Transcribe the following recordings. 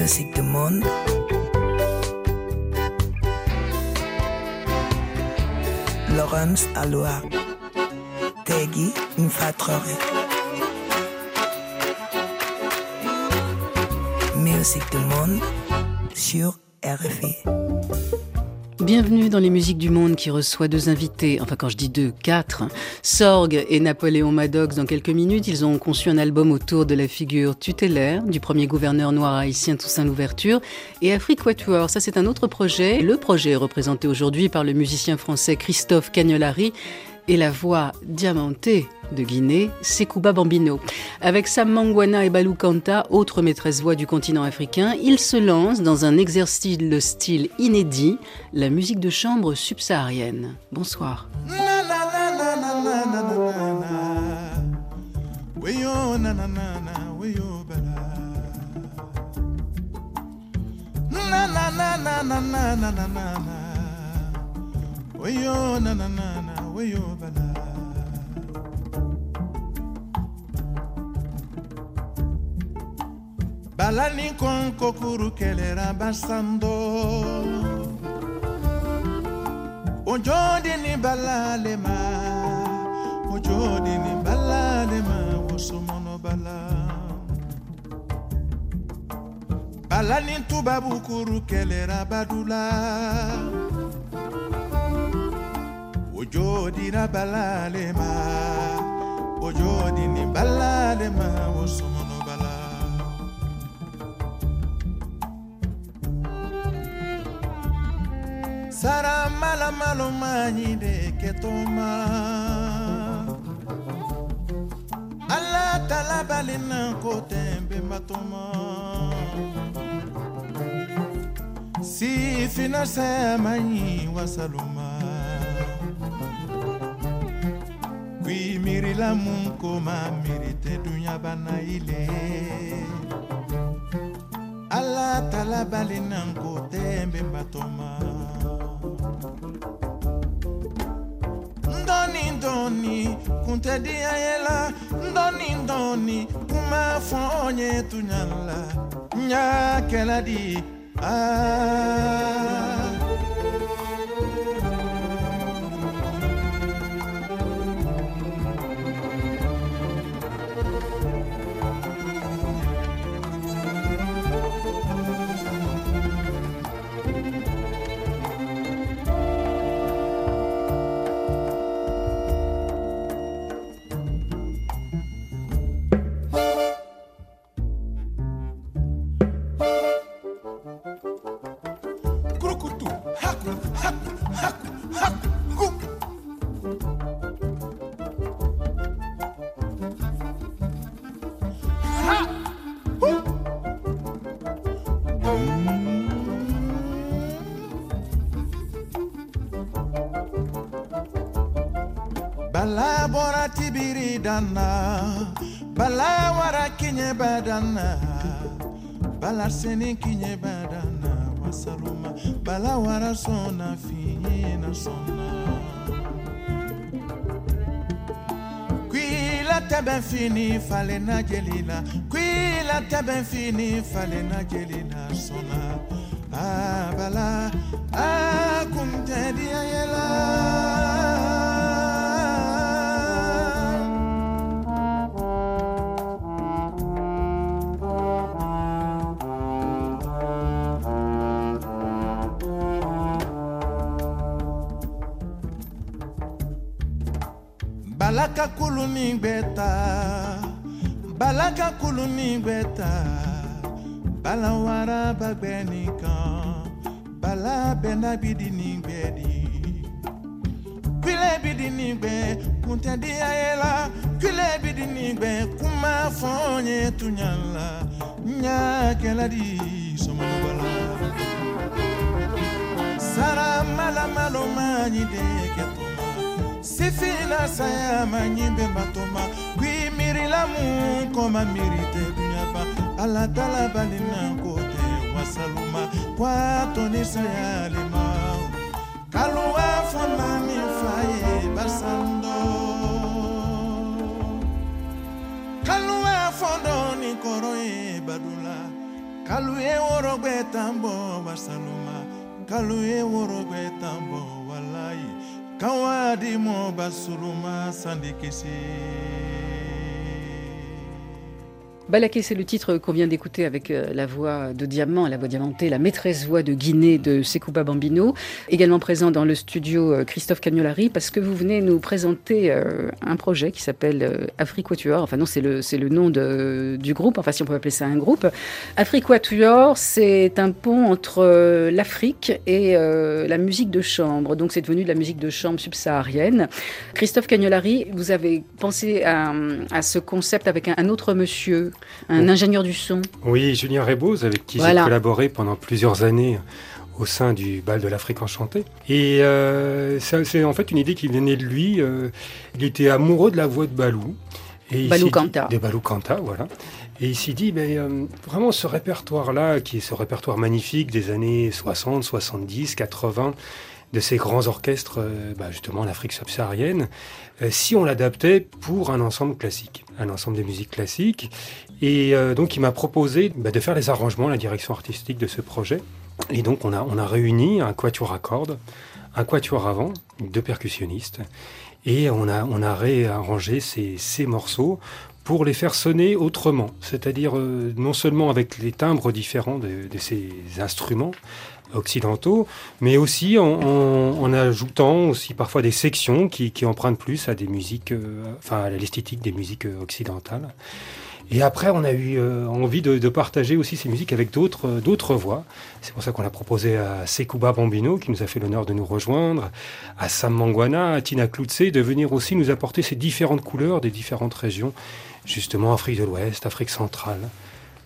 Musique du monde. Laurence Aloha. Tegui Mfatrore. Musique du monde sur RFI. Bienvenue dans les musiques du monde qui reçoit deux invités, enfin quand je dis deux, quatre, Sorg et Napoléon Maddox dans quelques minutes. Ils ont conçu un album autour de la figure tutélaire du premier gouverneur noir haïtien Toussaint Louverture et Afrique Quatuor. Ça c'est un autre projet. Le projet est représenté aujourd'hui par le musicien français Christophe Cagnolari et la voix diamantée de Guinée, Sekouba Bambino. Avec Sam Mangwana et Balou Kanta, autre maîtresse voix du continent africain, il se lance dans un exercice de style inédit, la musique de chambre subsaharienne. Bonsoir. Weyo na na na na weyo bala. Balani kon kokuru kelera basando. Ojodi ni balale ma. Ojodi ni balale ma wosomono bala. Balani tubabu kuru kelera badula ojodi na balale ma ojodi ni balale ma wosumono bala. Sara mala malo mani de ketoma ala tala balina kotembe matoma si finasema ni wasalum Wii miri la mun koma mirite dunya bana ile. Ala tala balina nkote mbemba toma Ndoni ndoni kunte diya yela. Ndoni ndoni kuma fonye tunyala Nya keladi ah. dana bala wara kinye badana bala seni kinye badana wasaruma bala wara sona fina sona. Kwila tebe fini fale na jelila. Kwila tebe fini fale na jelila sona. Ah bala ah kumtedi ayela kulu ni gbẹta balaka kulu ni gbẹta balawara bagbẹ nìkan. Bala bẹnda bidi ni gbẹdi kule bidi ni gbẹ kuntẹdi ayẹla kule bidi ni gbẹ kuma fọn ye tunyala nyakẹla di sọmọnubala sara malamaloma nyi de kẹtọ sifina saya manyimbe matoma. Balina wasaluma kwatoni sayalima kaluwa basando. Kaluwa fondo ni koro ye badula. Kaluye worogbe tambo basaluma kaluye worogbe tambo kawadi mo basuluma sandikisi Balaké, c'est le titre qu'on vient d'écouter avec euh, la voix de Diamant, la voix diamantée, la maîtresse voix de Guinée de Sekouba Bambino. Également présent dans le studio euh, Christophe Cagnolari, parce que vous venez nous présenter euh, un projet qui s'appelle Afriquatuor. Enfin non, c'est le, c'est le nom de, du groupe, enfin si on peut appeler ça un groupe. Afriquatuor, c'est un pont entre l'Afrique et la musique de chambre. Donc c'est devenu de la musique de chambre subsaharienne. Christophe Cagnolari, vous avez pensé à, ce concept avec un autre monsieur un ingénieur du son. Oui, Julien Rebose, avec qui j'ai collaboré pendant plusieurs années au sein du bal de l'Afrique enchantée. Et euh, c'est en fait une idée qui venait de lui. Euh, il était amoureux de la voix de Balou. Et Balou Kanta. Des Balou Kanta, voilà. Et il s'est dit, ben, euh, vraiment ce répertoire-là, qui est ce répertoire magnifique des années 60, 70, 80, de ces grands orchestres, bah, justement l'Afrique subsaharienne, si on l'adaptait pour un ensemble classique, un ensemble de musique classique. Et euh, donc, il m'a proposé bah, de faire les arrangements, la direction artistique de ce projet. Et donc, on a, on a réuni un quatuor à cordes, un quatuor avant, deux percussionnistes, et on a, on a réarrangé ces, ces morceaux pour les faire sonner autrement, c'est-à-dire euh, non seulement avec les timbres différents de, ces instruments occidentaux, mais aussi en, ajoutant aussi parfois des sections qui, empruntent plus à des musiques, euh, enfin à l'esthétique des musiques occidentales. Et après, on a eu euh, envie de, partager aussi ces musiques avec d'autres euh, d'autres voix. C'est pour ça qu'on a proposé à Sekouba Bambino, qui nous a fait l'honneur de nous rejoindre, à Sam Mangwana, à Tina Kloutse, de venir aussi nous apporter ces différentes couleurs des différentes régions, justement Afrique de l'Ouest, Afrique centrale.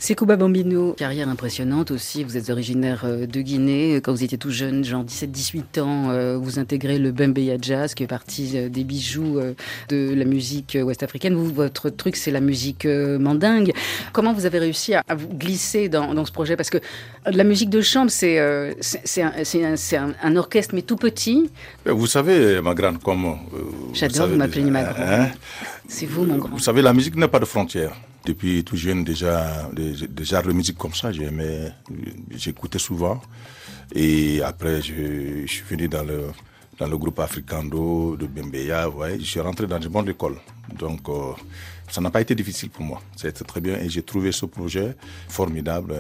Sekouba Bambino, carrière impressionnante aussi. Vous êtes originaire euh, de Guinée. Quand vous étiez tout jeune, genre 17-18 ans, euh, vous intégrez le Bembeya Jazz, qui est partie euh, des bijoux de la musique ouest-africaine. Vous, votre truc, c'est la musique mandingue. Comment vous avez réussi à, vous glisser dans, dans, ce projet? Parce que la musique de chambre, c'est c'est un, un, un, orchestre, mais tout petit. Vous savez, ma grande, comme... J'adore vous m'appeler ma grande. Hein? c'est vous, mon grand. Vous savez, la musique n'a pas de frontières depuis tout jeune déjà genres de musique comme ça j'aimais j'écoutais souvent. Et après je, je, suis venu dans le dans le groupe Africando de Bembeya ouais je suis rentré dans une bonne école. Donc euh, ça n'a pas été difficile pour moi. C'était très bien et j'ai trouvé ce projet formidable.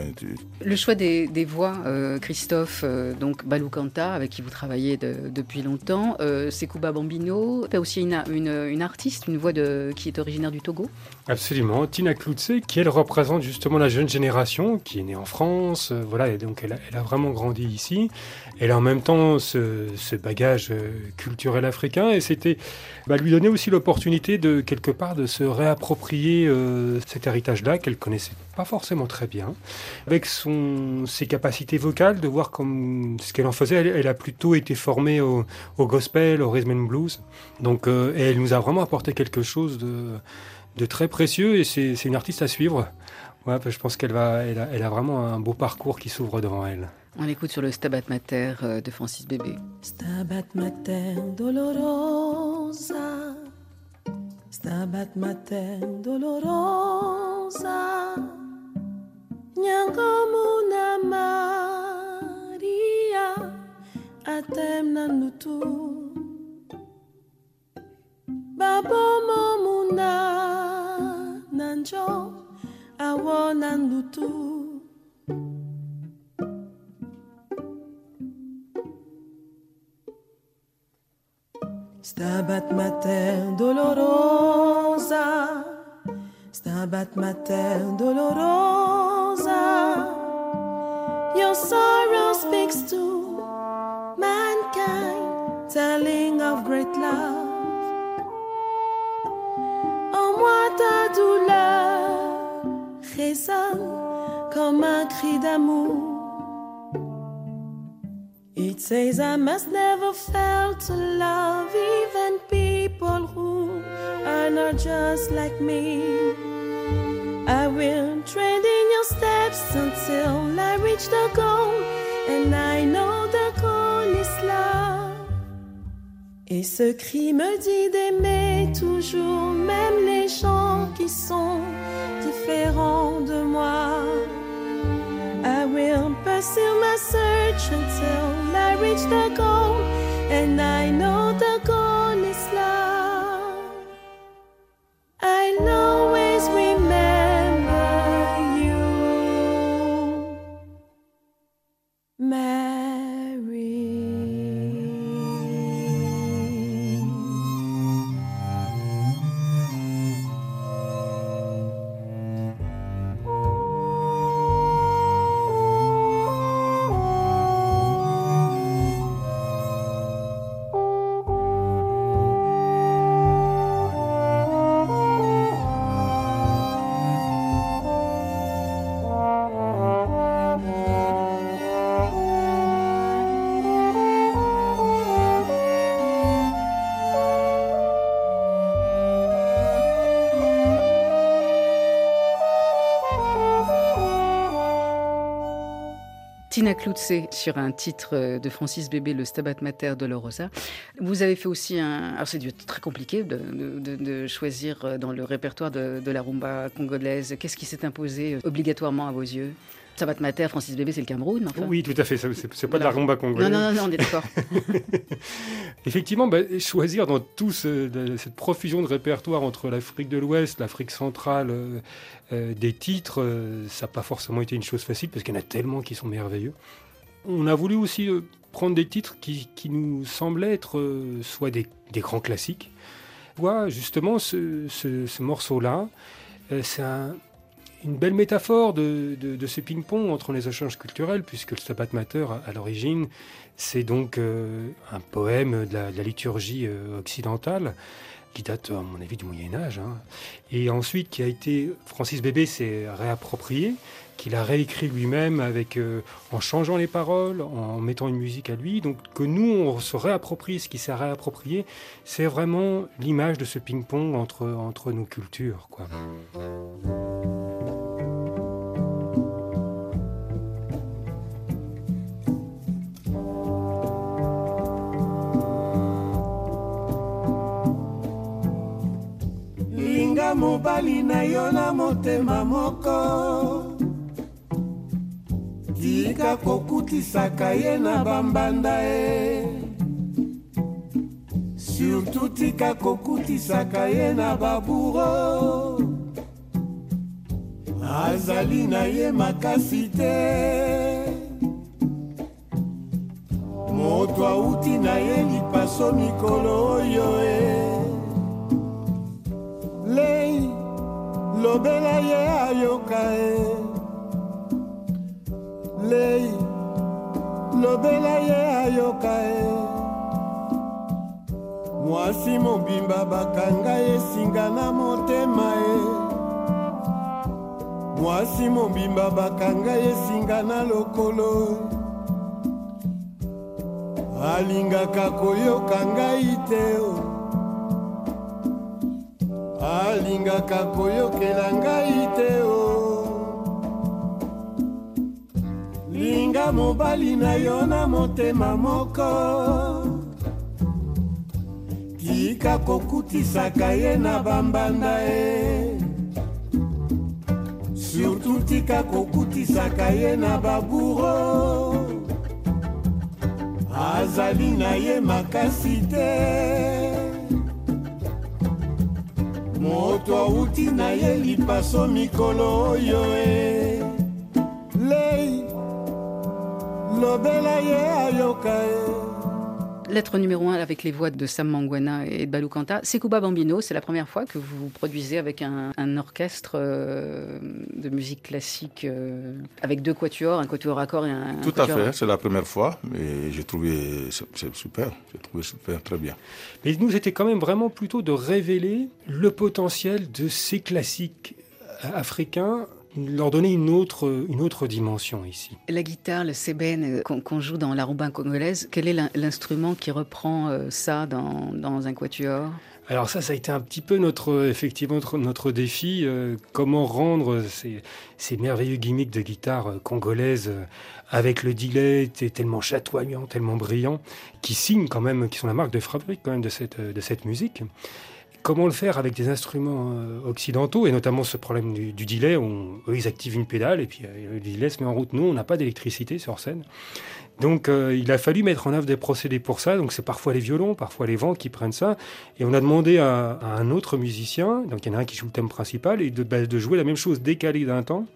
Le choix des, des voix, euh, Christophe, euh, donc Balou Kanta, avec qui vous travaillez de, depuis longtemps, euh, Sekouba Bambino, tu as aussi une, une, une, artiste, une voix de, qui est originaire du Togo? Absolument, Tina Kloutse, qui elle représente justement la jeune génération, qui est née en France, euh, voilà, et donc elle a, elle a, vraiment grandi ici. Elle a en même temps ce, ce bagage culturel africain et c'était bah, lui donner aussi l'opportunité de quelque part de se réapproprier euh, cet héritage-là qu'elle connaissait pas forcément très bien, avec son, ses capacités vocales, de voir comme ce qu'elle en faisait. Elle, elle, a plutôt été formée au, au, gospel, au rhythm and blues, donc euh, elle nous a vraiment apporté quelque chose de, de très précieux et c'est une artiste à suivre. Ouais, je pense qu'elle va, elle a, elle a vraiment un beau parcours qui s'ouvre devant elle. On l'écoute sur le Stabat Mater de Francis Bébé. Stabat Mater dolorosa, Stabat Mater dolorosa, Nyangamuna Maria, Atem Nanutu, Babo Momuna Nanjo, Awonan Lutu. Stabat mater dolorosa, stabat mater dolorosa. Your sorrow speaks to mankind, telling of great love. En moi ta douleur résonne comme un cri d'amour. Says I must never fail to love even people who are not just like me. I will tread in your steps until I reach the goal, and I know the goal is love. Et ce cri me dit d'aimer toujours, même les gens qui sont différents de moi. Pursue my search until I reach the goal, and I know the goal Klutze sur un titre de Francis Bébé, le Stabat Mater de. Vous avez fait aussi un. Alors, c'est très compliqué de, choisir dans le répertoire de la rumba congolaise. Qu'est-ce qui s'est imposé obligatoirement à vos yeux? Stabat Mater, Francis Bébé, c'est le Cameroun, enfin. Oui, tout à fait. ça, C'est pas de la rumba Non, congolaise. non, non, non, on est d'accord. Effectivement, bah, choisir dans tout ce- de- cette profusion de répertoire entre l'Afrique de l'Ouest, l'Afrique centrale, euh, euh, des titres, euh, ça n'a pas forcément été une chose facile parce qu'il y en a tellement qui sont merveilleux. On a voulu aussi prendre des titres qui, qui nous semblaient être soit des, des grands classiques. Voilà, justement, ce, ce- ce morceau-là, c'est un- une belle métaphore de, ce ping-pong entre les échanges culturels, puisque le Stabat Mater, à, l'origine, c'est donc euh, un poème de la, de la liturgie euh, occidentale qui date, à mon avis, du Moyen Âge, hein. et ensuite qui a été Francis Bébé s'est réapproprié, qu'il a réécrit lui-même avec euh, en changeant les paroles, en mettant une musique à lui, donc que nous on se réapproprie ce qui s'est réapproprié, c'est vraiment l'image de ce ping-pong entre entre nos cultures, quoi. Linga mobali na yo na motema moko. Tika kokutisaka ye na bambanda ye. Surtout tika kokutisaka ye na baburo azali na ye makasi te. Moto auti na ye lipaso mikolo oyo e. lei lobela ye ayoka lei lobela ye ayoka e mwasi mobimba bakanga ye singa na motema e mwasi mobimba bakanga ye singa na lokolo. Alingaka koyoka ngai te o alingaka koyokela ngai te o. Linga mobali na yo na motema moko. Tika kokutisaka ye na bambanda ye. Surtout tika kokutisaka ye na baburo azali na ye makasi te moto auti na ye lipaso mikolo oyo e. Lei lobela ye ayoka e Lettre numéro un avec les voix de Sam Mangwana et de Balou Kanta. C'est Kuba Bambino, c'est la première fois que vous produisez avec un, un orchestre euh, de musique classique euh, avec deux quatuors, un quatuor à corps et un, un Tout à fait, c'est la première fois et j'ai trouvé c'est c'est super, j'ai trouvé super, très bien. Mais nous, c'était quand même vraiment plutôt de révéler le potentiel de ces classiques euh, africains, leur donner une autre, une autre dimension ici. La guitare, le sébène euh, qu'on joue dans la rumba congolaise, quel est l'in- l'instrument qui reprend euh, ça dans, dans un quatuor? Alors ça, ça a été un petit peu notre, effectivement, notre, notre défi. euh, comment rendre ces, ces merveilleux gimmicks de guitare congolaise euh, avec le delay tellement chatoyant, tellement brillant, qui signent quand même, qui sont la marque de fabrique quand même de cette, de cette musique. Comment le faire avec des instruments euh, occidentaux, et notamment ce problème du, du delay, eux, ils activent une pédale, et puis euh, le delay se met en route. Nous, on n'a pas d'électricité sur scène. Donc euh, il a fallu mettre en œuvre des procédés pour ça. Donc c'est parfois les violons, parfois les vents qui prennent ça. Et on a demandé à, à un autre musicien, donc il y en a un qui joue le thème principal, et de, bah, de jouer la même chose décalée d'un temps,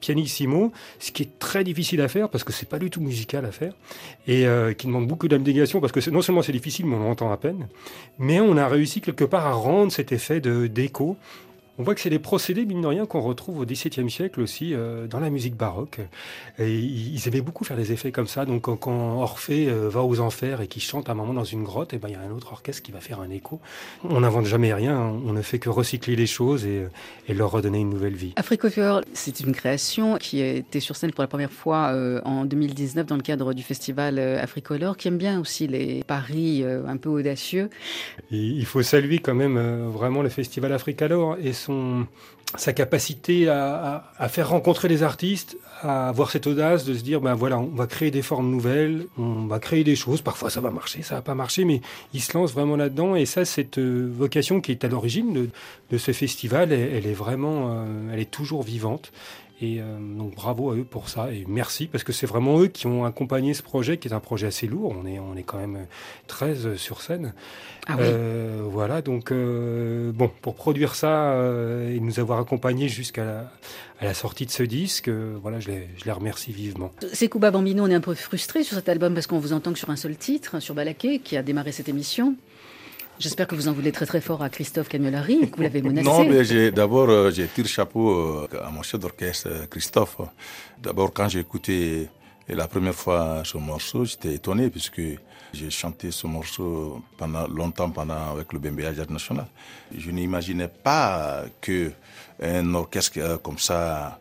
pianissimo, ce qui est très difficile à faire parce que c'est pas du tout musical à faire et euh, qui demande beaucoup d'abnégation parce que non seulement c'est difficile, mais on l'entend à peine, mais on a réussi quelque part à rendre cet effet de d'écho. On voit que c'est des procédés, mine de rien, qu'on retrouve au XVIIe siècle aussi euh, dans la musique baroque. Et ils aimaient beaucoup faire des effets comme ça. Donc quand, quand Orphée euh, va aux enfers et qu'il chante à un moment dans une grotte, et ben il y a un autre orchestre qui va faire un écho. On n'invente jamais rien. hein. On ne fait que recycler les choses et, et leur redonner une nouvelle vie. Africofior, c'est une création qui a été sur scène pour la première fois euh, en 2019 dans le cadre du festival Africolor, qui aime bien aussi les paris un peu audacieux. Il faut saluer quand même vraiment le festival et son, sa capacité à, faire rencontrer les artistes, à avoir cette audace de se dire, ben voilà, on va créer des formes nouvelles, on va créer des choses. Parfois ça va marcher, ça va pas marcher, mais il se lance vraiment là-dedans. Et ça, cette euh, vocation qui est à l'origine de, ce festival, elle, elle est vraiment, euh, elle est toujours vivante. Et euh, donc bravo à eux pour ça et merci parce que c'est vraiment eux qui ont accompagné ce projet qui est un projet assez lourd. On est, on est quand même 13 sur scène. Ah oui. Euh, voilà, donc euh, bon, pour produire ça euh, et nous avoir accompagnés jusqu'à la, à la sortie de ce disque, euh, voilà, je les, je les remercie vivement. C'est Kuba Bambino, on est un peu frustré sur cet album parce qu'on vous entend que sur un seul titre, sur Balaké, qui a démarré cette émission. J'espère que vous en voulez très très fort à Christophe Cagnolari que vous l'avez menacé. Non, mais d'abord, euh, j'ai tiré chapeau euh, à mon chef d'orchestre, euh, Christophe. D'abord, quand j'ai écouté la première fois ce morceau, j'étais étonné puisque j'ai chanté ce morceau pendant longtemps pendant avec le BMBA Jazz National. Je n'imaginais pas que un orchestre comme ça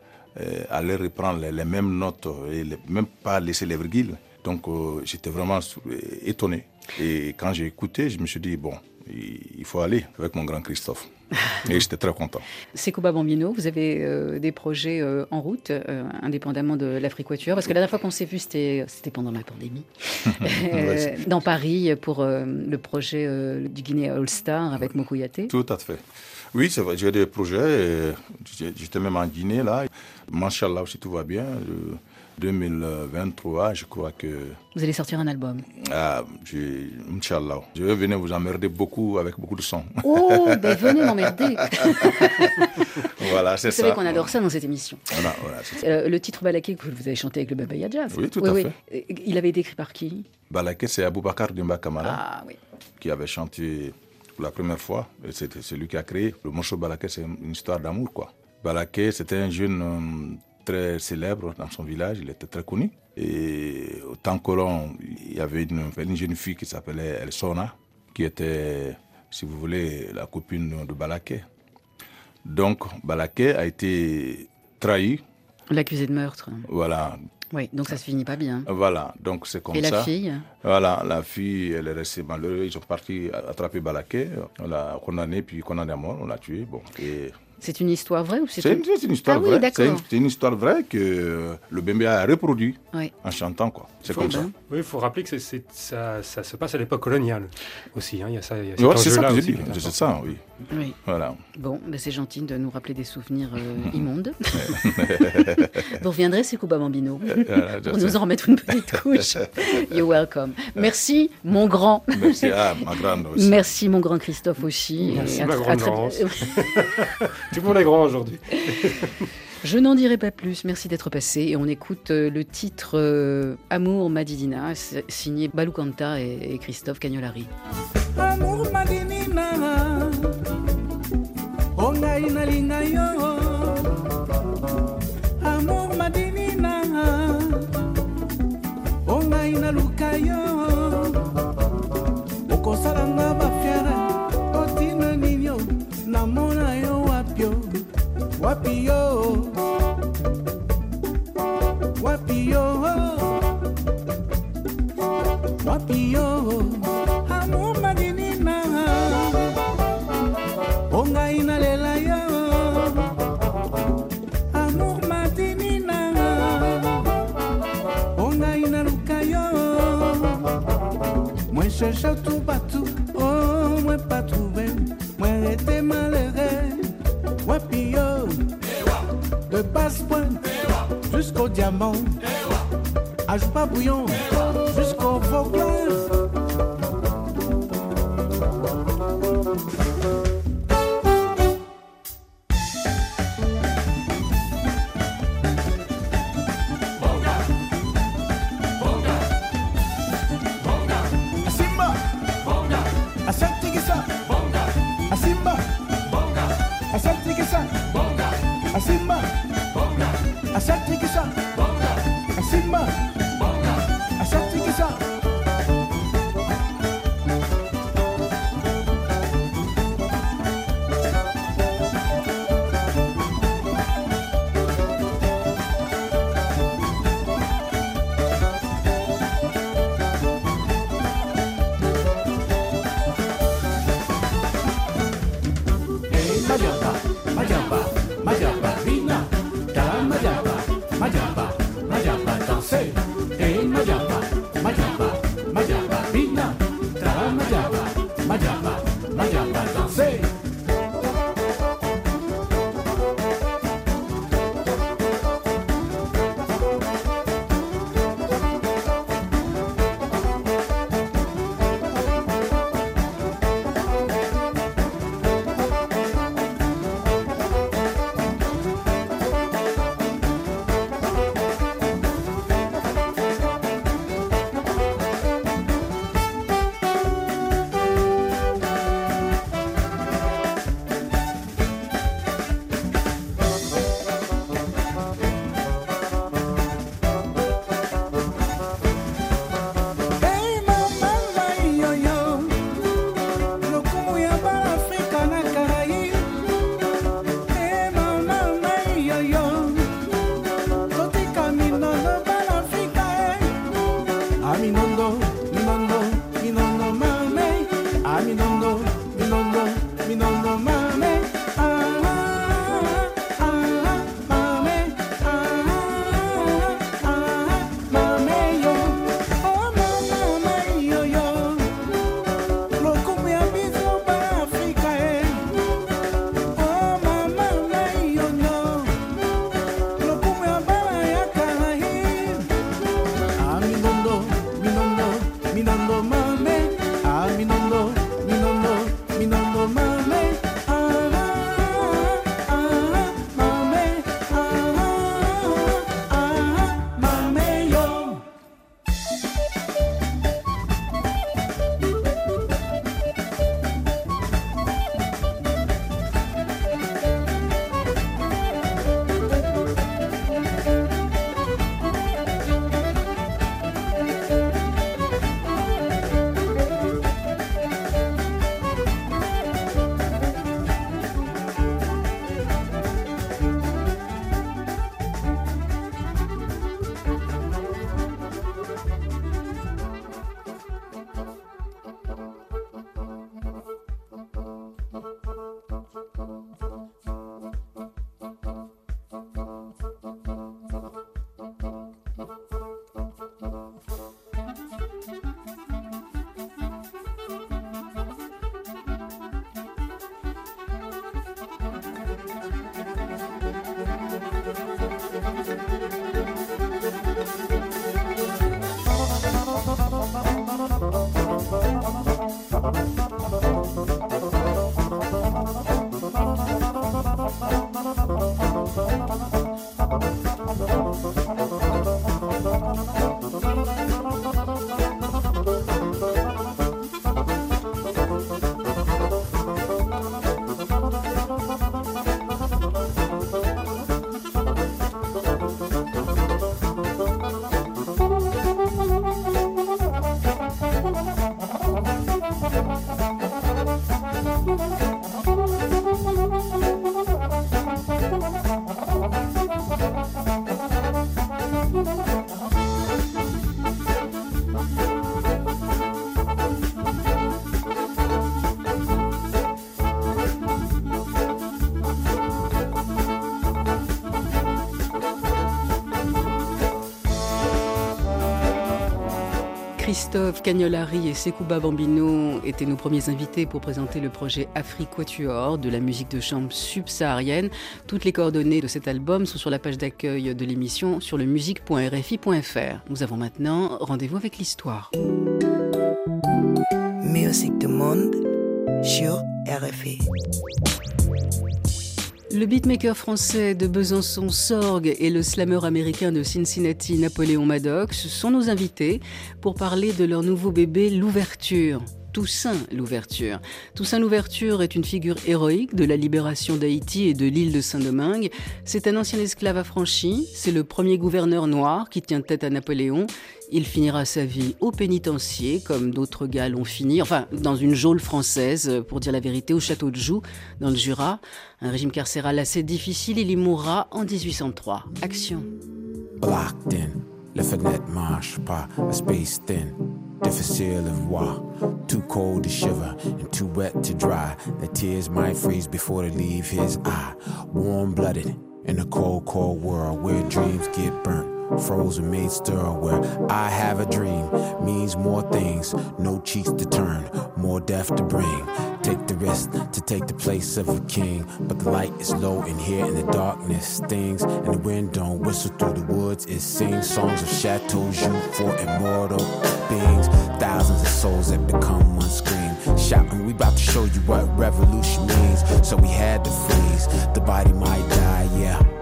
allait reprendre les, mêmes notes et même pas laisser les virgules. Donc, j'étais vraiment étonné. Et quand j'ai écouté, je me suis dit, bon, il faut aller avec mon grand Christophe. Et j'étais très content. C'est Kuba Bambino, vous avez euh, des projets euh, en route, euh, indépendamment de l'Afriquature Parce que la dernière fois qu'on s'est vu, c'était pendant la pandémie, dans Paris, pour le projet du Guinée All Star avec Mokouyate. Tout à fait. Oui, c'est vrai, j'ai des projets. J'étais même en Guinée, là. Machallah, si tout va bien. Le 2023, je crois que. Vous allez sortir un album. Ah, j'ai- Inch'Allah. Je vais venir vous emmerder beaucoup avec beaucoup de son. Oh, ben venez m'emmerder voilà, c'est Vous ça. savez qu'on adore ça dans cette émission. Voilà, voilà, c'est. Euh, le titre Balaké que vous avez chanté avec le Babaya Jazz. Oui, tout à fait. Euh, Il avait été écrit par qui? Balaké, c'est Aboubacar Dimba Kamara Ah oui. qui avait chanté pour la première fois. Et C'était celui qui a créé. Le morceau Balaké, c'est une histoire d'amour, quoi. Balaké, c'était un jeune euh, très célèbre dans son village. Il était très connu. Et au temps colon, il y avait une, une jeune fille qui s'appelait Elsona, qui était, si vous voulez, la copine de Balaké. Donc, Balaké a été trahi. L'accusé de meurtre. Voilà. Oui, donc ça se finit pas bien. Voilà. Donc, c'est comme Et ça. la fille Voilà, la fille, elle est restée malheureuse. Ils sont partis attraper Balaké. On l'a condamné, puis condamné à mort. On l'a tué. Bon. Et C'est une histoire vraie ou c'est une... histoire Ah vraie. C'est une, histoire vraie que le Bembea a reproduit Oui. en chantant, quoi. C'est comme ça. Oui, il faut rappeler que ça, ça se passe à l'époque coloniale aussi. hein. Il y a ça, Ouais, c'est ça que j'ai dit. C'est ça, oui. oui. Voilà. Bon, ben c'est gentil de nous rappeler des souvenirs euh, immondes. Vous reviendrez, c'est Kuba Bambino, Voilà, pour nous en remettre une petite couche. You're welcome. Merci, mon grand. Merci à ma grande aussi. Merci, mon grand Christophe aussi. Merci, Et ma grande à. Tout le monde est grand aujourd'hui. Je n'en dirai pas plus. Merci d'être passé. Et on écoute euh, le titre euh, Amour Madidina, signé Balou Kanta et, et Christophe Cagnolari. amour madinina o ngai nalinga yo amour madinina o ngai naluka yo Wapio. Wapio. Wapio. couillon. Christophe Cagnolari et Sekouba Bambino étaient nos premiers invités pour présenter le projet Afriquatuor de la musique de chambre subsaharienne. Toutes les coordonnées de cet album sont sur la page d'accueil de l'émission sur le musique.rfi.fr. Nous avons maintenant rendez-vous avec l'histoire. Musique du monde sur RFI. Le beatmaker français de Besançon Sorg et le slammer américain de Cincinnati Napoléon Maddox sont nos invités pour parler de leur nouveau bébé L'Ouverture. Toussaint l'Ouverture. Toussaint l'Ouverture est une figure héroïque de la libération d'Haïti et de l'île de Saint-Domingue. C'est un ancien esclave affranchi, c'est le premier gouverneur noir qui tient tête à Napoléon il finira sa vie au pénitencier, comme d'autres gars l'ont fini, enfin dans une geôle française, pour dire la vérité, au château de Joux, dans le Jura. Un régime carcéral assez difficile, il y mourra en 1803. Action. Blocked in, le fenêtre marche pas, a space thin. Difficile of war, too cold to shiver and too wet to dry. The tears might freeze before they leave his eye. Warm blooded in a cold, cold world where dreams get burnt. Frozen made stir where I have a dream means more things, no cheeks to turn, more death to bring. Take the risk to take the place of a king, but the light is low in here and the darkness stings, and the wind don't whistle through the woods. It sings songs of chateaus you for immortal beings, thousands of souls that become one scream, shouting, "We about to show you what revolution means." So we had to freeze. The body might die, yeah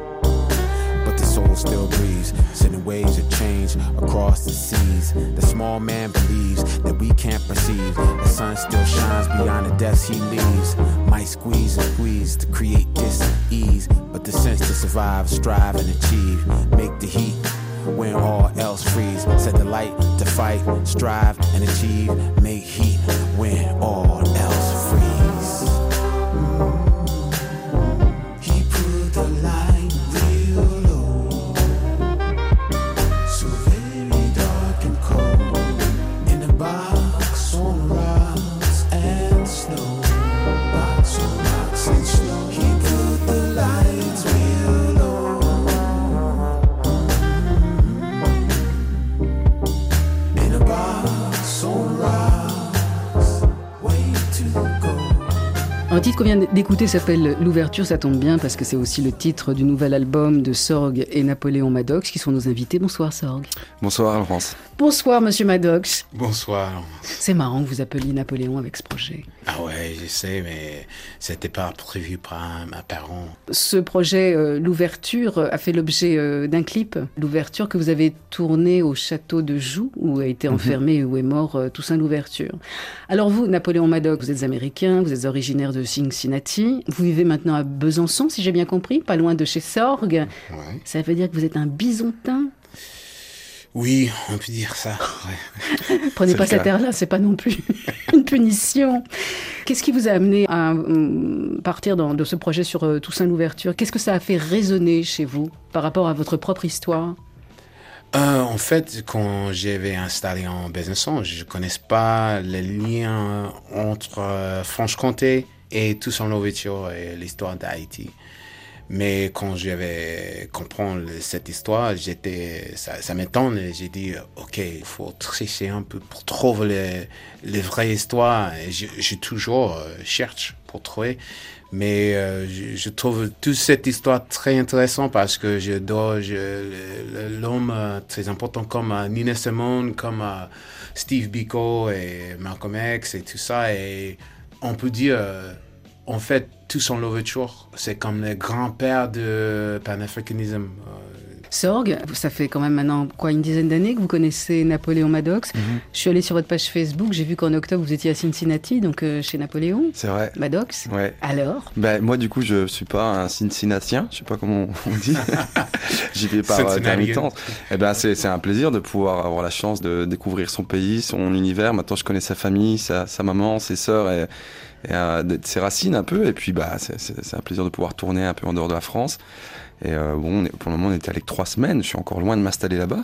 but the soul still breathes, sending waves of change across the seas. The small man believes that we can't perceive. The sun still shines beyond the depths he leaves. Might squeeze and squeeze to create this ease, but the sense to survive, strive, and achieve. Make the heat when all else freeze. Set the light to fight, strive, and achieve. Make heat when all Un titre qu'on vient d'écouter s'appelle L'ouverture, ça tombe bien parce que c'est aussi le titre du nouvel album de Sorg et Napoléon Maddox qui sont nos invités. Bonsoir Sorg. Bonsoir Laurence. Bonsoir Monsieur Maddox. Bonsoir. C'est marrant que vous appeliez Napoléon avec ce projet. Ah ouais, je sais, mais c'était pas prévu par mes parents. Ce projet, euh, l'ouverture, euh, a fait l'objet euh, d'un clip. L'ouverture que vous avez tourné au château de Joux, où a été enfermé et où est mort euh, Toussaint l'ouverture. Alors vous, Napoléon Maddox, vous êtes américain, vous êtes originaire de Cincinnati. Vous vivez maintenant à Besançon, si j'ai bien compris, pas loin de chez Sorgue. Ouais. Ça veut dire que vous êtes un bisontin Oui, on peut dire ça. ouais. Prenez pas cette air-là, c'est pas non plus une punition. Qu'est-ce qui vous a amené à hum, partir dans- de ce projet sur euh, Toussaint l'ouverture? Qu'est-ce que ça a fait résonner chez vous par rapport à votre propre histoire? Euh, en fait, quand j'avais installé en Besançon, je ne connaissais pas le lien entre euh, Franche-Comté et Toussaint l'ouverture et l'histoire d'Haïti. Mais quand j'avais comprendre cette histoire, j'étais, ça, ça m'étonne. J'ai dit, ok, il faut tricher un peu pour trouver les, les vraies histoires. Et je, je toujours euh, cherche pour trouver. Mais euh, je, trouve toute cette histoire très intéressante parce que je dois l'homme euh, très important comme Nina Simone, comme Steve Biko et Malcolm X et tout ça. Et on peut dire, en fait, tout son l'ouverture, c'est comme le grand-père de panafricanisme. Euh, Sorgue, ça fait quand même maintenant quoi une dizaine d'années que vous connaissez Napoléon Maddox. Je suis allée sur votre page Facebook, j'ai vu qu'en octobre vous étiez à Cincinnati, donc euh, chez Napoléon C'est vrai. Maddox. Ouais. Alors? Ben, moi, du coup, je suis pas un Cincinnatien, je sais pas comment on dit. J'y vais par intermittence. Eh ben, c'est c'est un plaisir de pouvoir avoir la chance de découvrir son pays, son univers. Maintenant, je connais sa famille, sa, sa maman, ses sœurs et, et de- ses racines un peu. Et puis, bah, c'est- un plaisir de pouvoir tourner un peu en dehors de la France. Et euh, bon, pour le moment, on était allé que trois semaines. Je suis encore loin de m'installer là-bas.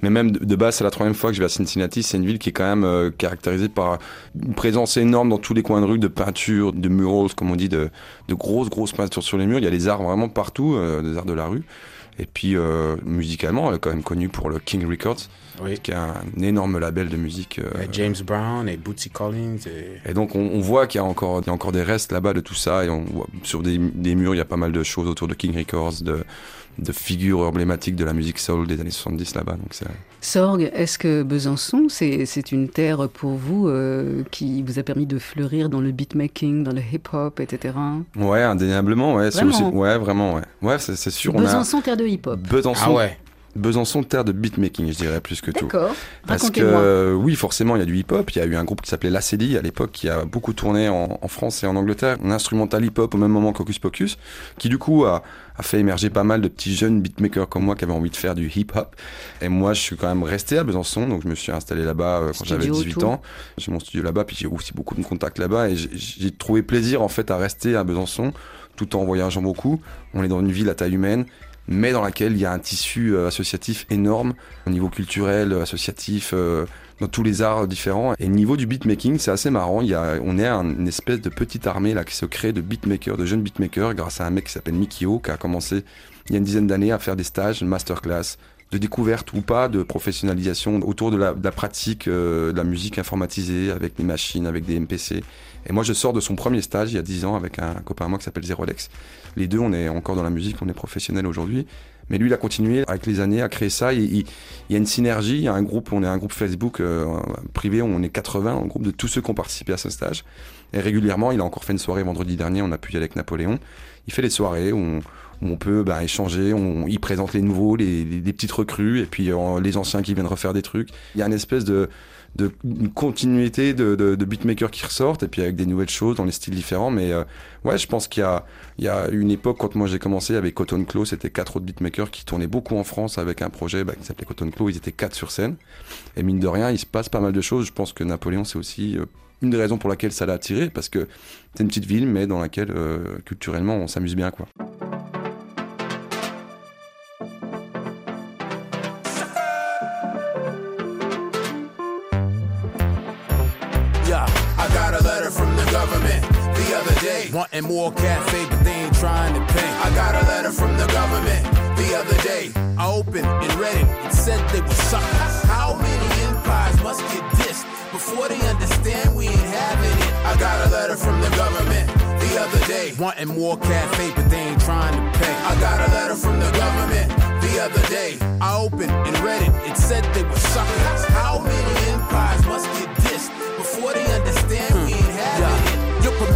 Mais même de, base, c'est la troisième fois que je vais à Cincinnati. C'est une ville qui est quand même euh, caractérisée par une présence énorme dans tous les coins de rue de peinture, de murals, comme on dit, de, de grosses, grosses peintures sur les murs. Il y a les arts vraiment partout, euh, des arts de la rue. Et puis euh, musicalement, elle est quand même connue pour le King Records, Oui. qui est un énorme label de musique. euh, Et James Brown et Bootsy Collins. Et... et donc on, on voit qu'il y a encore, il y a encore des restes là-bas de tout ça. Et on voit, sur des, des murs, il y a pas mal de choses autour de King Records, de, de figures emblématiques de la musique soul des années 70 là-bas. Donc c'est- Sorgue, est-ce que Besançon, c'est c'est une terre pour vous euh, qui vous a permis de fleurir dans le beatmaking, dans le hip-hop, etc. Ouais, indéniablement, ouais. c'est aussi- ouais, vraiment, ouais. Ouais, c'est c'est sûr. on a- Besançon, terre de hip-hop. Besançon, Ah ouais. Besançon, terre de beatmaking, je dirais, plus que tout. Parce que, euh, oui, forcément, il y a du hip-hop. Il y a eu un groupe qui s'appelait Lacedi à l'époque, qui a beaucoup tourné en, en France et en Angleterre. Un instrumental hip-hop au même moment qu'Hocus Pocus, qui du coup a, a fait émerger pas mal de petits jeunes beatmakers comme moi qui avaient envie de faire du hip-hop. Et moi, je suis quand même resté à Besançon, donc je me suis installé là-bas euh, quand j'avais Studio 18 autour. ans. J'ai mon studio là-bas, puis j'ai aussi beaucoup de contacts là-bas. Et j'ai trouvé plaisir, en fait, à rester à Besançon, tout en voyageant beaucoup. On est dans une ville à taille humaine mais dans laquelle il y a un tissu euh, associatif énorme au niveau culturel, euh, associatif, euh, dans tous les arts différents. Et au niveau du beatmaking, c'est assez marrant. Il y a, on est un- une espèce de petite armée là qui se crée de beatmakers, de jeunes beatmakers, grâce à un mec qui s'appelle Mikio, qui a commencé il y a une dizaine d'années à faire des stages, masterclass de découverte ou pas de professionnalisation autour de la, de la pratique euh, de la musique informatisée avec des machines, avec des MPC. Et moi, je sors de son premier stage il y a 10 ans avec un copain à moi qui s'appelle Zerolex. Les deux, on est encore dans la musique, on est professionnels aujourd'hui. Mais lui, il a continué avec les années à créer ça. Il, y a une synergie, il y a un groupe, on est un groupe Facebook euh, privé, on est 80, un groupe de tous ceux qui ont participé à ce stage. Et régulièrement, il a encore fait une soirée vendredi dernier, on a pu y aller avec Napoléon. Il fait les soirées où on, peut bah, échanger, on, il présente les nouveaux, les petites recrues, et puis euh, les anciens qui viennent refaire des trucs. Il y a une espèce de, de une continuité de, de, de beatmakers qui ressortent, et puis avec des nouvelles choses dans les styles différents. Mais euh, ouais, je pense qu'il y a, il y a une époque, quand moi j'ai commencé avec Cotton Claw, c'était quatre autres beatmakers qui tournaient beaucoup en France avec un projet bah, qui s'appelait Cotton Claw. Ils étaient quatre sur scène. Et mine de rien, il se passe pas mal de choses. Je pense que Napoléon, c'est aussi euh, une des raisons pour laquelle ça l'a attiré, parce que c'est une petite ville, mais dans laquelle euh, culturellement on s'amuse bien, quoi. Wanting more cafe, but they ain't trying to pay. I got a letter from the government the other day. I opened and read it. It said they were suckers. How many empires must get dissed before they understand we ain't having it? I got a letter from the government the other day. Wanting more cafe, but they ain't trying to pay. I got a letter from the government the other day. I opened and read it. It said they were suckers. How many empires must get dissed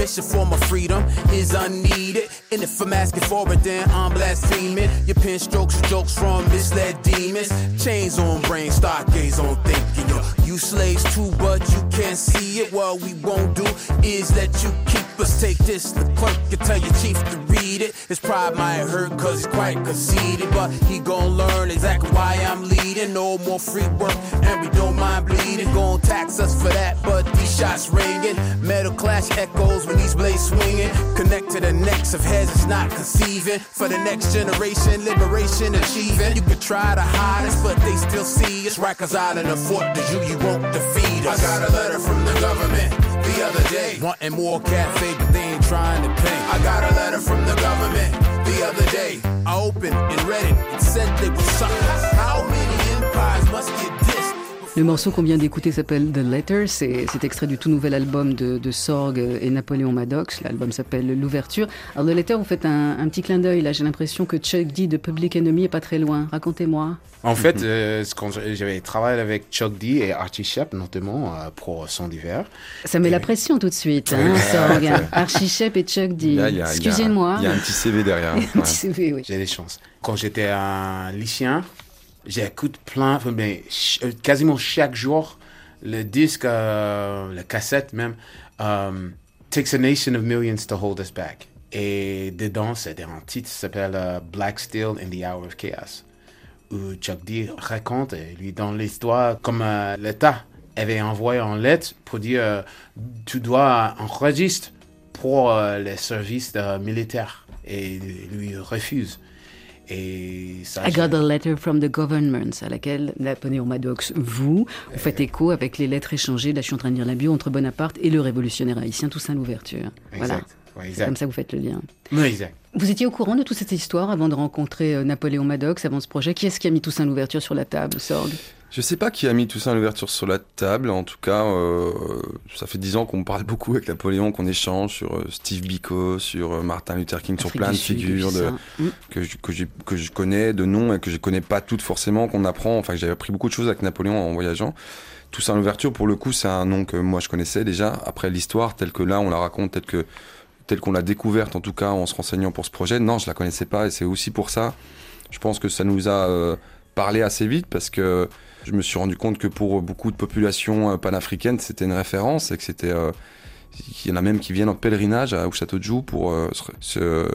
permission for my freedom is unneeded. And if I'm asking for it, then I'm blaspheming. Your pen strokes jokes from misled demons. Chains on brain, stockades on thinking. Yo, you slaves too, but you can't see it. What we won't do is let you keep us. Take this, the clerk can tell your chief to read it. His pride might hurt cause he's quite conceited. But he gon' learn exactly why I'm leading. No more free work, and we don't mind bleeding. Gon' tax us for that, but these shots ringing. Metal clash echoes when these blades swinging. Connect to the necks of heads, it's not conceiving. For the next generation, liberation achieving. You could try to hide us, but they still see us. Rikers in the fort, the you, you won't defeat us. I got a letter from the government the other day. Wanting more cafe, but they ain't trying to pay. I got a letter from the government the other day. I opened and read it. It said they were suckers. How many empires must get? Le morceau qu'on vient d'écouter s'appelle The Letter. C'est c'est extrait du tout nouvel album de, de Sorg et Napoléon Maddox. L'album s'appelle L'Ouverture. Alors, The Letter, vous faites un, un petit clin d'œil. Là, j'ai l'impression que Chuck D de Public Enemy est pas très loin. Racontez-moi. En fait, euh, ce qu'on- j'avais travaillé avec Chuck D et Archie Shep, notamment euh, pour Son d'hiver. Ça met la pression tout de suite, hein, Sorg. Archie Shep et Chuck D. Excusez-moi. Il y a un petit CV derrière. Un ouais. petit CV, oui. J'ai des chances. Quand j'étais un lycéen, j'écoute plein, mais euh, quasiment chaque jour, le disque, euh, la cassette même, euh, Takes a Nation of Millions to Hold Us Back. Et dedans, c'est un titre qui s'appelle Black Steel in the Hour of Chaos, où Chuck D raconte, et lui donne l'histoire, comme l'État avait envoyé en lettre pour dire tu dois enregistrer pour les services militaires. Et lui refuse. Et ça, I got a letter from the government, à laquelle Napoléon Maddox, vous, vous faites écho avec les lettres échangées. Là, je suis en train de lire la bio entre Bonaparte et le révolutionnaire haïtien, à l'ouverture. Voilà. Ouais, C'est comme ça que vous faites le lien. Oui, exact. Vous étiez au courant de toute cette histoire avant de rencontrer euh, Napoléon Maddox, avant ce projet? Qui est-ce qui a mis Toussaint l'ouverture sur la table, Sorg? Je sais pas qui a mis tout ça à l'ouverture sur la table. En tout cas, euh, ça fait dix ans qu'on parle beaucoup avec Napoléon, qu'on échange sur euh, Steve Biko, sur euh, Martin Luther King, sur plein de Sud, figures de. Mm. que, je, que, que je connais de nom et que je connais pas toutes forcément, qu'on apprend. Enfin, j'avais appris beaucoup de choses avec Napoléon en voyageant. Tout ça à l'ouverture, pour le coup, c'est un nom que moi je connaissais déjà. Après l'histoire, telle que là on la raconte, telle que telle qu'on l'a découverte en tout cas en se renseignant pour ce projet, non, je la connaissais pas et c'est aussi pour ça. Je pense que ça nous a euh, parlé assez vite parce que je me suis rendu compte que pour beaucoup de populations euh, panafricaines, c'était une référence et que c'était euh, il y en a même qui viennent en pèlerinage à- au château de Joux pour euh, se, se,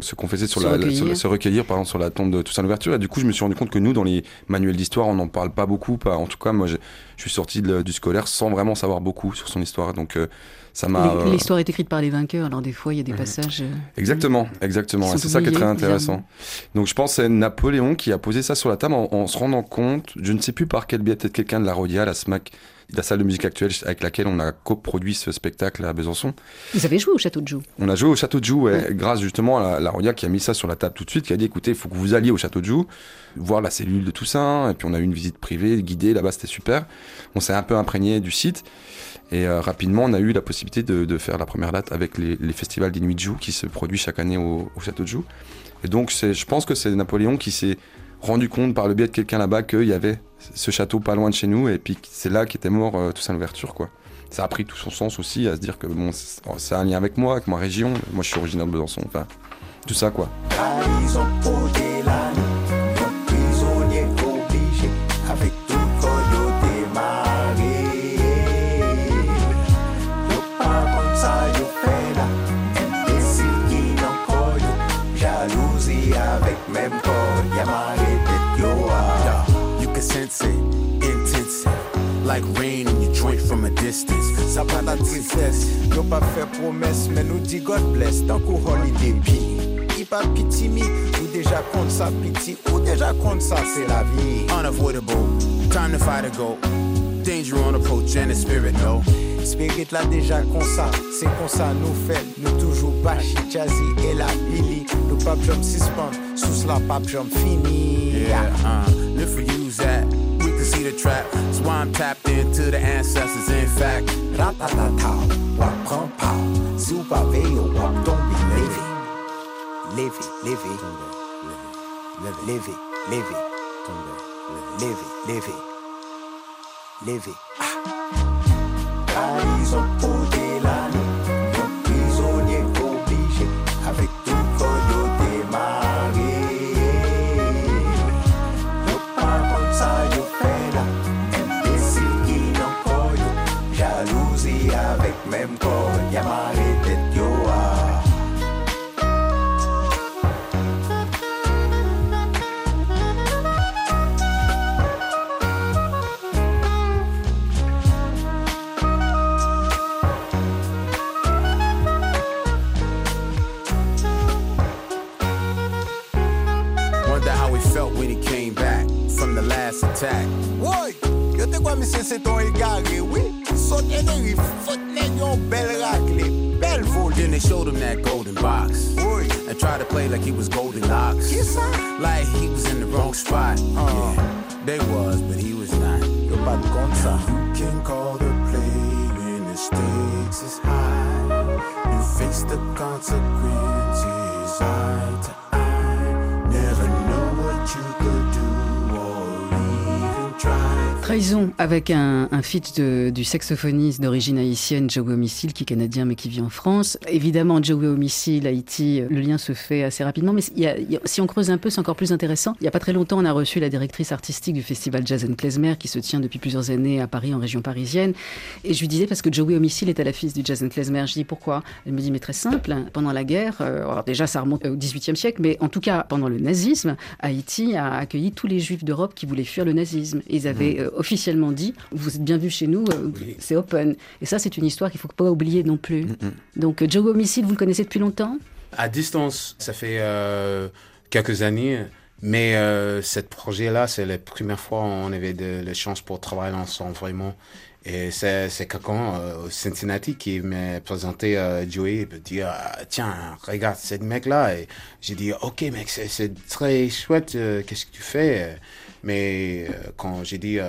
se confesser sur Se la, recueillir. sur- se recueillir pardon, sur la tombe de Toussaint Louverture. Et du coup, je me suis rendu compte que nous, dans les manuels d'histoire, on n'en parle pas beaucoup. Pas, en tout cas, moi, je suis sorti de- du scolaire sans vraiment savoir beaucoup sur son histoire. Donc, euh, ça m'a. Euh, L'histoire est écrite par les vainqueurs, alors des fois il y a des passages. euh, Exactement, exactement. C'est ça qui est très intéressant. Donc je pense que c'est Napoléon qui a posé ça sur la table en, en se rendant compte, je ne sais plus par quel biais, peut-être quelqu'un de la Rodia, la SMAC, la salle de musique actuelle avec laquelle on a coproduit ce spectacle à Besançon. Vous avez joué au château de Joux On a joué au château de Joux, ouais, grâce justement à la, la Rodia qui a mis ça sur la table tout de suite, qui a dit écoutez, il faut que vous alliez au château de Joux, voir la cellule de Toussaint, et puis on a eu une visite privée, guidée, là-bas c'était super. On s'est un peu imprégné du site, et euh, rapidement on a eu la possibilité de, faire la première date avec les, les festivals des Nuits de Joux qui se produit chaque année au, au château de Joux. Et donc je pense que c'est Napoléon qui s'est rendu compte par le biais de quelqu'un là-bas qu'il y avait ce château pas loin de chez nous, et puis c'est là qu'était mort euh, Toussaint l'ouverture, quoi ça a pris tout son sens aussi à se dire que bon, c'est c'est un lien avec moi, avec ma région. Moi, je suis originaire de Besançon. Enfin, tout ça, quoi. Like rain in joint from a distance. Ça pas la tristesse, yo pas fait promesse, mais nous dit God bless, tant holiday pas piti mi, ou déjà compte ça piti, ou déjà ça c'est la vie. Unavoidable, time to fight or go. Danger on approach and the spirit no. Spirit là déjà comme ça, c'est comme ça nous fait, nous toujours bachi, jazzy et la billy. Nous pas jump suspend, sous la pas jump fini. Yeah, uh, live for Zach. see the trap. That's why I'm tapped into the ancestors, in fact. Ratatata, wapampa, zubaveo, wap, don't be living. Live it, live it. Live it, live it. Live it, live un, feat de- du saxophoniste d'origine haïtienne Joey Homicile, qui est canadien mais qui vit en France. Évidemment, Joey Homicile, Haïti, le lien se fait assez rapidement, mais il y a- il y a- si on creuse un peu, c'est encore plus intéressant. Il n'y a pas très longtemps, on a reçu la directrice artistique du festival Jazz and Klezmer, qui se tient depuis plusieurs années à Paris, en région parisienne. Et je lui disais, parce que Joey Homicile est à la fils du Jazz and Klezmer, je dis pourquoi? Elle me dit, mais très simple, pendant la guerre, euh, alors déjà ça remonte au XVIIIe siècle, mais en tout cas pendant le nazisme, Haïti a accueilli tous les juifs d'Europe qui voulaient fuir le nazisme. Ils avaient euh, officiellement dit, vous êtes bienvenus chez nous, euh, c'est open. Et ça, c'est une histoire qu'il faut pas oublier non plus. Donc euh, Joey Homicile, vous le connaissez depuis longtemps? À distance, ça fait euh, quelques années, mais euh, ce projet-là, c'est la première fois où on avait de la chance pour travailler ensemble vraiment. Et c'est quelqu'un au Cincinnati qui m'a présenté Joey. Et me dit ah, tiens regarde ce mec là et j'ai dit ok mec c'est très chouette qu'est-ce que tu fais? Mais quand j'ai dit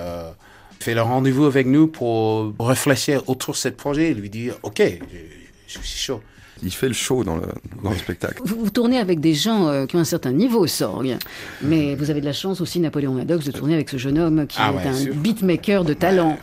fais le rendez-vous avec nous pour réfléchir autour de ce projet il lui dit ok je, je suis chaud Il fait le show dans le, dans le spectacle. Vous, vous tournez avec des gens euh, qui ont un certain niveau, Sorg. Mais vous avez de la chance aussi, Napoléon Maddox, de tourner avec ce jeune homme qui Ah est ouais, un sûr. beatmaker de talent.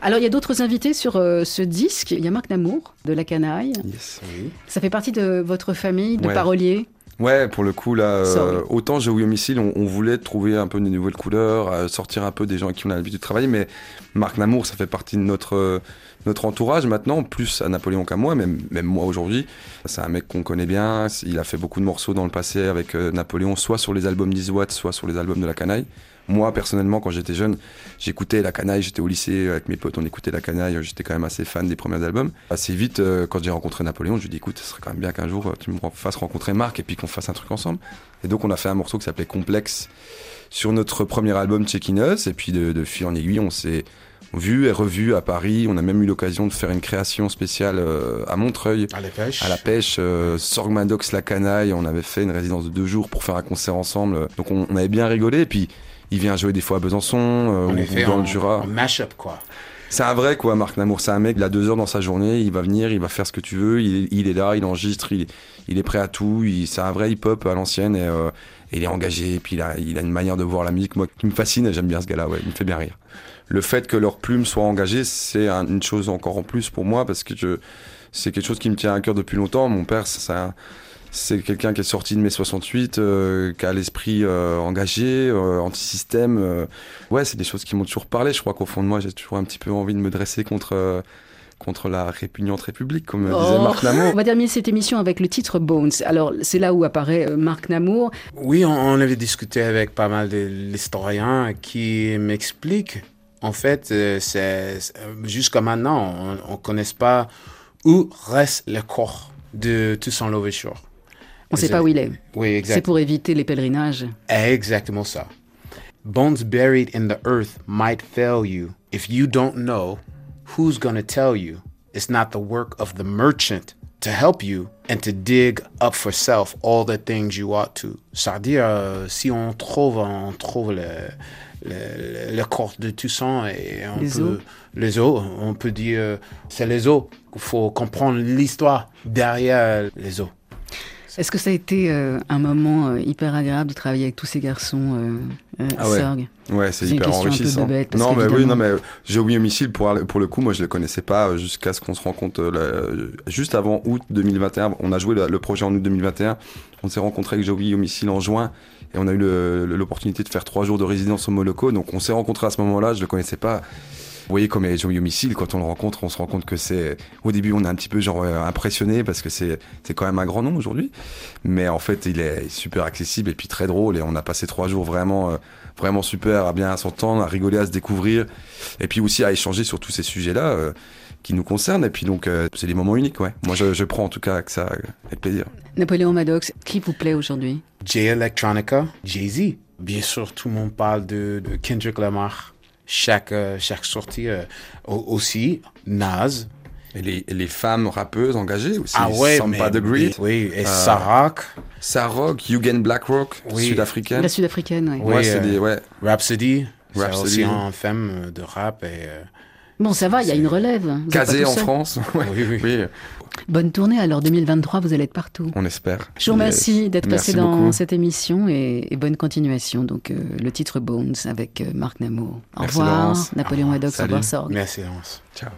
Alors, il y a d'autres invités sur euh, ce disque. Il y a Marc Namour, de La Canaille. Yes. oui Ça fait partie de votre famille de Ouais. paroliers? Ouais, pour le coup, là, euh, autant Joey Homicide, on, on voulait trouver un peu de nouvelles couleurs, euh, sortir un peu des gens avec qui on a l'habitude de travailler, mais Marc Namour, ça fait partie de notre, euh, notre entourage maintenant, plus à Napoléon qu'à moi, même, même moi aujourd'hui. C'est un mec qu'on connaît bien, il a fait beaucoup de morceaux dans le passé avec euh, Napoléon, soit sur les albums d'Easy Watt, soit sur les albums de La Canaille. Moi, personnellement, quand j'étais jeune, j'écoutais La Canaille, j'étais au lycée avec mes potes, on écoutait La Canaille, j'étais quand même assez fan des premiers albums. Assez vite, euh, quand j'ai rencontré Napoléon, je lui ai dit, écoute, ce serait quand même bien qu'un jour euh, tu me fasses rencontrer Marc et puis qu'on fasse un truc ensemble. Et donc, on a fait un morceau qui s'appelait Complexe sur notre premier album Check In Us, et puis de, de fil en aiguille, on s'est vu et revu à Paris. On a même eu l'occasion de faire une création spéciale euh, à Montreuil. à la pêche À la pêche, euh, Sorg Maddox, la canaille, on avait fait une résidence de deux jours pour faire un concert ensemble. Donc on, on avait bien rigolé. Et puis il vient jouer des fois à Besançon euh, ou, dans en, le Jura. en mash-up quoi C'est un vrai quoi, Marc Namour. C'est un mec, il a deux heures dans sa journée, il va venir, il va faire ce que tu veux. Il, il est là, il enregistre, il, il est prêt à tout. il- C'est un vrai hip-hop à l'ancienne et, euh, et il est engagé. Et puis il a, il a une manière de voir la musique, moi, qui me fascine et j'aime bien ce gars-là. Ouais, il me fait bien rire. Le fait que leur plume soit engagée, c'est un- une chose encore en plus pour moi parce que je, c'est quelque chose qui me tient à cœur depuis longtemps. Mon père, c'est un- c'est quelqu'un qui est sorti de mai 68, euh, qui a l'esprit euh, engagé, euh, anti-système. euh. Ouais, c'est des choses qui m'ont toujours parlé. Je crois qu'au fond de moi, j'ai toujours un petit peu envie de me dresser contre, euh, contre la répugnante République, comme euh, disait Oh. Marc Namour. On va terminer cette émission avec le titre Bones. Alors, c'est là où apparaît Marc Namour. Oui, on, on avait discuté avec pas mal de l'historien qui m'explique, en fait, c'est jusqu'à maintenant, on ne connaît pas où reste le corps de Toussaint Louverture. On ne sait pas où il est. Oui, C'est pour éviter les pèlerinages. Exactement ça. Bones buried in the earth might fail you. If you don't know, who's gonna tell you? It's not the work of the merchant to help you and to dig up for self all the things you ought to. Ça veut dire, euh, si on trouve, on trouve le, le, le corps de Toussaint et on Les peut, os. les os, on peut dire, euh, c'est les os. Il faut comprendre l'histoire derrière les os. Est-ce que ça a été euh, un moment euh, hyper agréable de travailler avec tous ces garçons, euh, euh, Ah ouais. Sorg? Ouais, c'est hyper question un peu enrichissant. parce non, mais oui, non, mais Joey Homicide, pour, pour le coup, moi, je le connaissais pas euh, jusqu'à ce qu'on se rencontre euh, juste avant août 2021. On a joué le, le projet en août 2021. On s'est rencontré avec Joey Homicide en juin et on a eu l'opportunité de faire trois jours de résidence au Moloko. Donc, on s'est rencontré à ce moment-là. Je le connaissais pas. Vous voyez, comme est Joey Homicide, quand on le rencontre, on se rend compte que c'est. Au début, on est un petit peu genre euh, impressionné parce que c'est c'est quand même un grand nom aujourd'hui. Mais en fait, il est super accessible et puis très drôle. Et on a passé trois jours vraiment, euh, vraiment super à bien s'entendre, à rigoler, à se découvrir. Et puis aussi à échanger sur tous ces sujets-là euh, qui nous concernent. Et puis donc, euh, c'est des moments uniques, ouais. Moi, je, je prends en tout cas que ça avec plaisir. Napoléon Maddox, qui vous plaît aujourd'hui? J Electronica, Jay-Z. Bien sûr, tout le monde parle de, de Kendrick Lamar. Chaque, euh, chaque sortie euh, au- aussi, Nas. Et les, et les femmes rappeuses engagées aussi. Ah ouais, Sampa mais- the Great. Oui, et Euh, Sarok. Sarok, Yugen Blackrock, Oui. sud-africaine. La sud-africaine, oui. Oui, Ouais, c'est euh, des. Ouais. Rhapsody. C'est Rhapsody. aussi un femme de rap. Et, euh, Bon, ça va, il y a une relève. Kazé tout en seul. France. Ouais. oui, oui. Oui, Bonne tournée, alors 2023, vous allez être partout. on espère. Je vous remercie d'être passé dans beaucoup. cette émission et, et bonne continuation. Donc, euh, le titre Bones avec euh, Marc Namour. Au Merci, revoir, Laurence. Napoléon Maddox, au revoir, Sorg. Merci, Laurence. Ciao.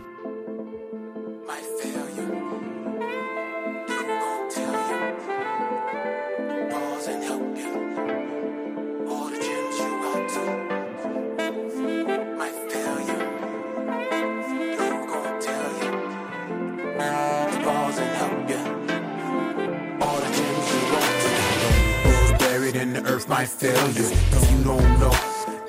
Might fail you. If you don't know,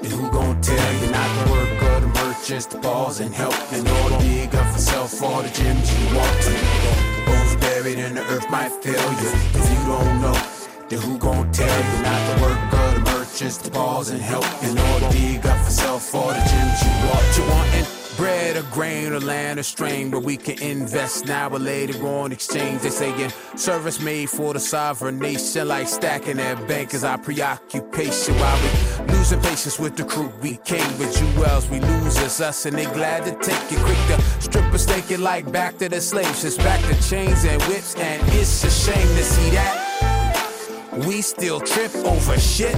then who gon' tell you? Not the work of the merchants to pause and help. And all the dig up for self, all the gems you want to. Who's buried in the earth might fail you. If you don't know, then who gon' tell you? Not the work of the merchants to pause and help. And all the dig up for self, all the gems you want. Wantin' bread or a grain or land or strain where we can invest now or later on exchange. They saying service made for the sovereign nation, like stacking that bank is our preoccupation. While we losing patience with the crew, we came with jewels, we losers, us, and they glad to take it quick to strip us, take it like back to the slaves. It's back to chains and whips, and it's a shame to see that. We still trip over shit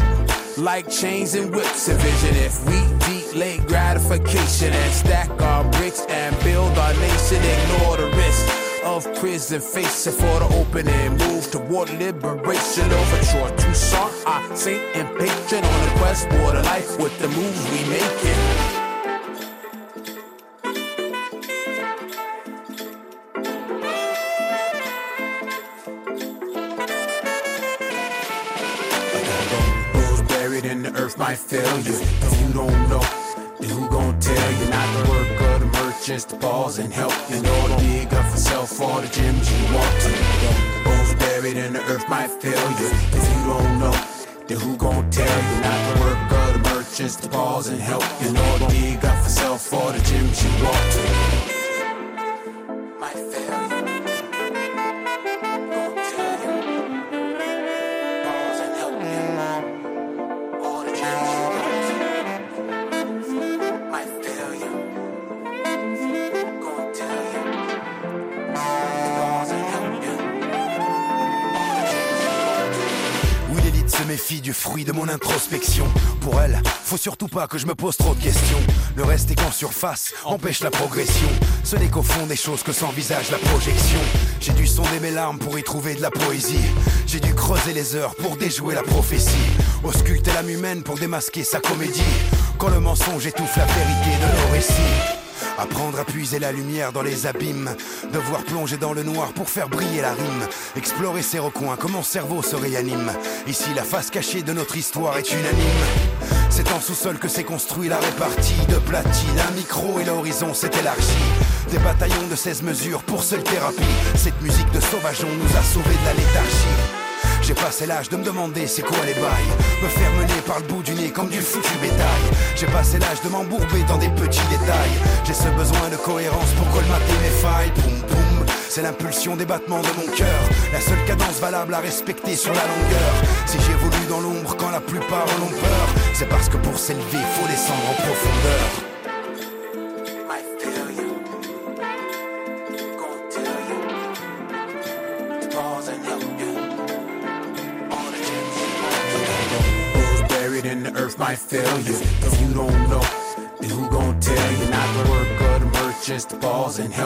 like chains and whips. Envision if we delay gratification and stack our bricks and build our nation, ignore the risk of prison facing for the opening move toward liberation. Overture to song, our saint and patron on a quest for the life with the moves we making. The earth might fail you. If you don't know, then who gon' tell you? Not the work of the merchants to pause and help you. Know the dig up for self or the gyms you walk to. Bulls buried in the earth might fail you. If you don't know, then who gon' tell you? Not the work of the merchants to pause and help. Know the dig up for self or the gyms you walk to. De mon introspection. Pour elle, faut surtout pas que je me pose trop de questions. Le reste est qu'en surface, empêche la progression. Ce n'est qu'au fond des choses que s'envisage la projection. J'ai dû sonder mes larmes pour y trouver de la poésie. J'ai dû creuser les heures pour déjouer la prophétie. Ausculter l'âme humaine pour démasquer sa comédie. Quand le mensonge étouffe la vérité de nos récits. Apprendre à puiser la lumière dans les abîmes, devoir plonger dans le noir pour faire briller la rime, explorer ces recoins, comme mon cerveau se réanime. Ici, la face cachée de notre histoire est unanime. C'est en sous-sol que s'est construit la répartie de platine. Un micro et l'horizon s'est élargi. Des bataillons de 16 mesures pour seule thérapie. Cette musique de sauvageon nous a sauvés de la léthargie. J'ai passé l'âge de me demander c'est quoi les bails. Me faire mener par le bout du nez comme du foutu bétail. J'ai passé l'âge de m'embourber dans des petits détails. J'ai ce besoin de cohérence pour colmater mes failles. Poum poum c'est l'impulsion des battements de mon cœur. La seule cadence valable à respecter sur la longueur. Si j'évolue dans l'ombre quand la plupart en ont peur C'est parce que pour s'élever faut descendre en profondeur thousand